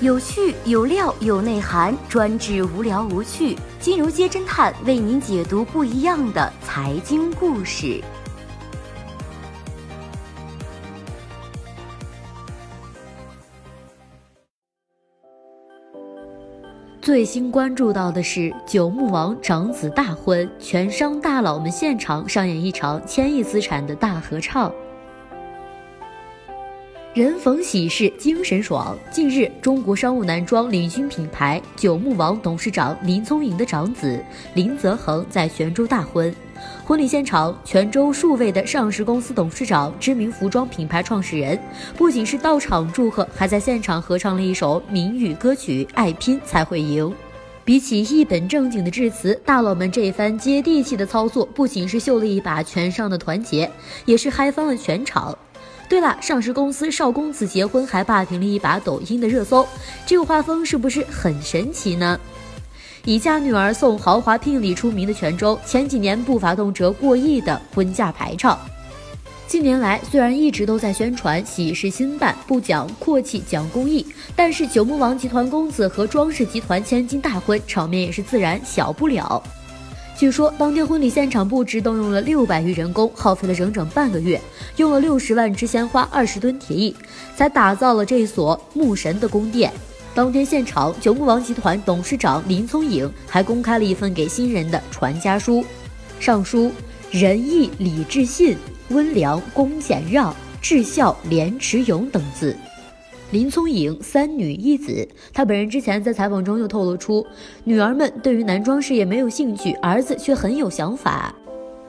有趣有料有内涵，专治无聊无趣。金融街侦探为您解读不一样的财经故事。最新关注到的是九牧王长子大婚，全商大佬们现场上演一场千亿资产的大合唱。人逢喜事精神爽。近日，中国商务男装领军品牌九牧王董事长林聪颖的长子林泽恒在泉州大婚。婚礼现场，泉州数位的上市公司董事长、知名服装品牌创始人，不仅是到场祝贺，还在现场合唱了一首闽语歌曲《爱拼才会赢》。比起一本正经的致辞，大佬们这番接地气的操作，不仅是秀了一把全上的团结，也是嗨翻了全场。对了，上市公司少公子结婚还霸屏了一把抖音的热搜，这个画风是不是很神奇呢？以嫁女儿送豪华聘礼出名的泉州，前几年不乏动辄过亿的婚嫁排场。近年来，虽然一直都在宣传喜事新办，不讲阔气讲公益，但是九牧王集团公子和装饰集团千金大婚，场面也是自然小不了。据说当天婚礼现场布置动用了六百余人工，耗费了整整半个月，用了六十万支鲜花、二十吨铁艺，才打造了这所牧神的宫殿。当天现场，九牧王集团董事长林聪颖还公开了一份给新人的传家书，上书仁义礼智信、温良恭俭让、智孝廉耻勇等字。林聪颖三女一子，她本人之前在采访中又透露出，女儿们对于男装事业没有兴趣，儿子却很有想法。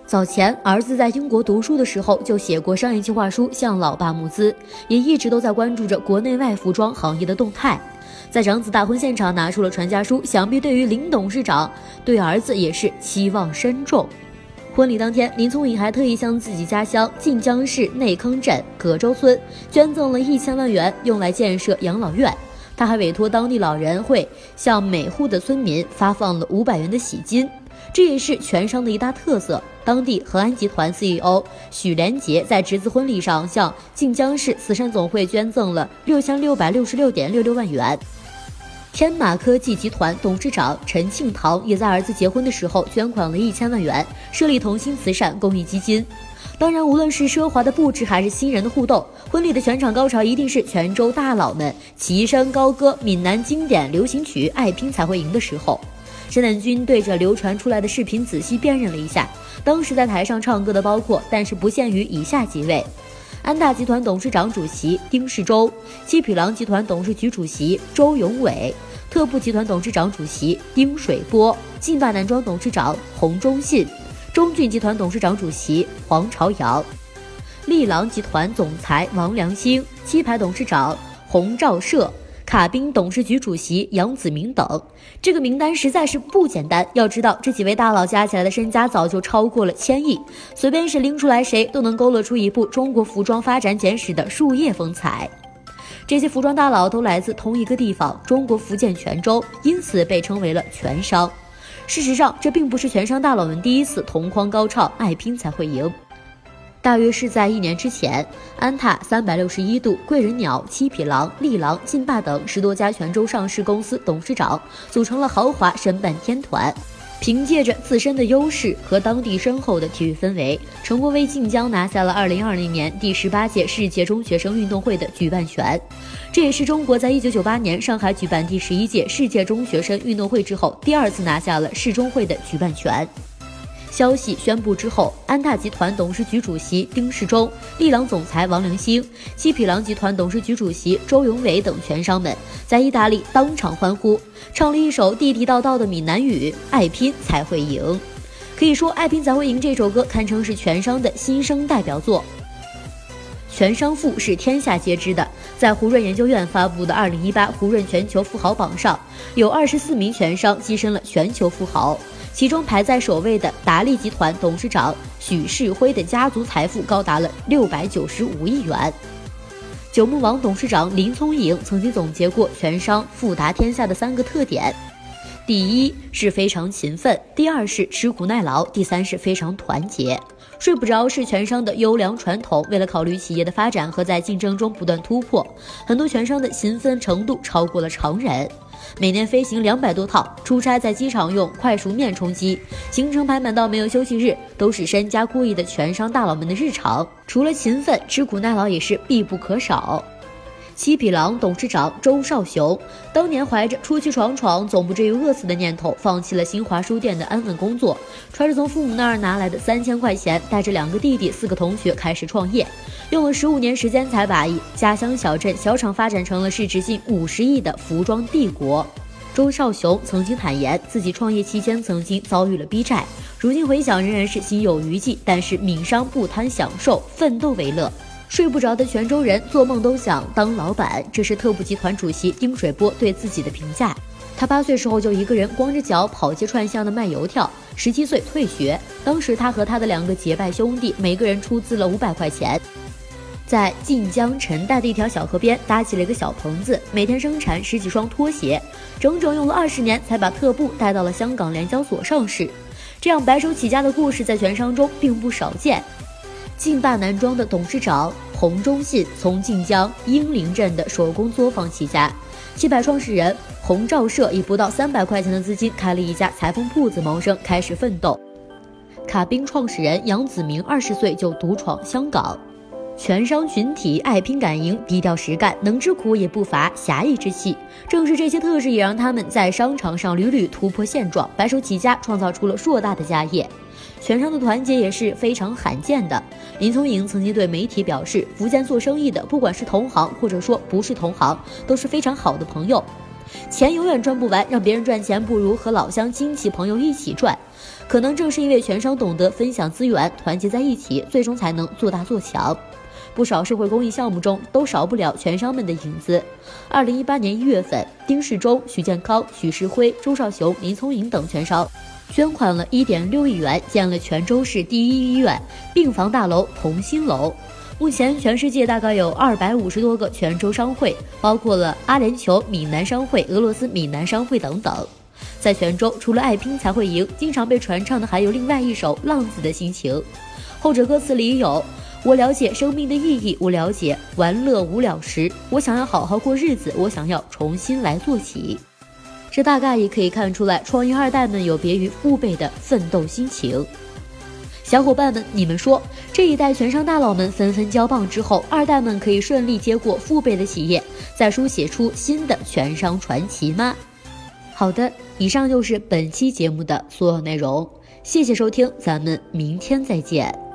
早前儿子在英国读书的时候就写过商业计划书向老爸募资，也一直都在关注着国内外服装行业的动态。在长子大婚现场拿出了传家书，想必对于林董事长对儿子也是期望深重。婚礼当天，林聪颖还特意向自己家乡晋江市内坑镇葛洲村捐赠了一千万元，用来建设养老院。他还委托当地老人会向每户的村民发放了五百元的喜金，这也是全商的一大特色。当地恒安集团 CEO 许连杰在侄子婚礼上向晋江市慈善总会捐赠了六千六百六十六点六六万元。天马科技集团董事长陈庆堂也在儿子结婚的时候捐款了一千万元，设立同心慈善公益基金。当然，无论是奢华的布置还是新人的互动，婚礼的全场高潮一定是泉州大佬们齐声高歌闽南经典流行曲《爱拼才会赢》的时候。沈乃军对着流传出来的视频仔细辨认了一下，当时在台上唱歌的包括，但是不限于以下几位。安大集团董事长主席丁世忠，七匹狼集团董事局主席周永伟，特步集团董事长主席丁水波，劲霸男装董事长洪忠信，中骏集团董事长主席黄朝阳，利郎集团总裁王良兴，七牌董事长洪兆社。卡宾董事局主席杨子明等，这个名单实在是不简单。要知道，这几位大佬加起来的身家早就超过了千亿，随便是拎出来谁都能勾勒出一部中国服装发展简史的树叶风采。这些服装大佬都来自同一个地方——中国福建泉州，因此被称为了泉商。事实上，这并不是泉商大佬们第一次同框高唱“爱拼才会赢”。大约是在一年之前，安踏、三百六十一度、贵人鸟、七匹狼、力狼、劲霸等十多家泉州上市公司董事长组成了豪华申办天团，凭借着自身的优势和当地深厚的体育氛围，成功为晋江拿下了二零二零年第十八届世界中学生运动会的举办权。这也是中国在一九九八年上海举办第十一届世界中学生运动会之后，第二次拿下了世中会的举办权。消息宣布之后，安踏集团董事局主席丁世忠、力狼总裁王良兴、七匹狼集团董事局主席周永伟等权商们在意大利当场欢呼，唱了一首地地道道的闽南语：“爱拼才会赢。”可以说，《爱拼才会赢》这首歌堪称是权商的新生代表作。权商富是天下皆知的，在胡润研究院发布的二零一八胡润全球富豪榜上，有二十四名权商跻身了全球富豪。其中排在首位的达利集团董事长许世辉的家族财富高达了六百九十五亿元。九牧王董事长林聪颖曾经总结过权商富达天下的三个特点：第一是非常勤奋，第二是吃苦耐劳，第三是非常团结。睡不着是全商的优良传统。为了考虑企业的发展和在竞争中不断突破，很多全商的勤奋程度超过了常人。每年飞行两百多趟，出差在机场用快熟面充饥，行程排满到没有休息日，都是身家过亿的全商大佬们的日常。除了勤奋，吃苦耐劳也是必不可少。七匹狼董事长周少雄当年怀着出去闯闯总不至于饿死的念头，放弃了新华书店的安稳工作，揣着从父母那儿拿来的三千块钱，带着两个弟弟、四个同学开始创业，用了十五年时间才把一家乡小镇小厂发展成了市值近五十亿的服装帝国。周少雄曾经坦言，自己创业期间曾经遭遇了逼债，如今回想仍然是心有余悸，但是闽商不贪享受，奋斗为乐。睡不着的泉州人做梦都想当老板，这是特步集团主席丁水波对自己的评价。他八岁时候就一个人光着脚跑街串巷的卖油条，十七岁退学。当时他和他的两个结拜兄弟，每个人出资了五百块钱，在晋江陈带的一条小河边搭起了一个小棚子，每天生产十几双拖鞋，整整用了二十年才把特步带到了香港联交所上市。这样白手起家的故事在全商中并不少见。劲霸男装的董事长洪忠信从晋江英灵镇的手工作坊起家，七百创始人洪兆社以不到三百块钱的资金开了一家裁缝铺子谋生，开始奋斗。卡宾创始人杨子明二十岁就独闯香港，全商群体爱拼敢赢，低调实干，能吃苦也不乏侠义之气。正是这些特质，也让他们在商场上屡屡突破现状，白手起家，创造出了硕大的家业。全商的团结也是非常罕见的。林聪颖曾经对媒体表示，福建做生意的，不管是同行或者说不是同行，都是非常好的朋友。钱永远赚不完，让别人赚钱不如和老乡亲戚朋友一起赚。可能正是因为全商懂得分享资源，团结在一起，最终才能做大做强。不少社会公益项目中都少不了全商们的影子。二零一八年一月份，丁世忠、许建康、许世辉、周少雄、林聪颖等全商。捐款了一点六亿元，建了泉州市第一医院病房大楼同心楼。目前，全世界大概有二百五十多个泉州商会，包括了阿联酋闽南商会、俄罗斯闽南商会等等。在泉州，除了爱拼才会赢，经常被传唱的还有另外一首《浪子的心情》，后者歌词里有：“我了解生命的意义，我了解玩乐无聊时，我想要好好过日子，我想要重新来做起。”这大概也可以看出来，创业二代们有别于父辈的奋斗心情。小伙伴们，你们说，这一代权商大佬们纷纷交棒之后，二代们可以顺利接过父辈的企业，再书写出新的权商传奇吗？好的，以上就是本期节目的所有内容，谢谢收听，咱们明天再见。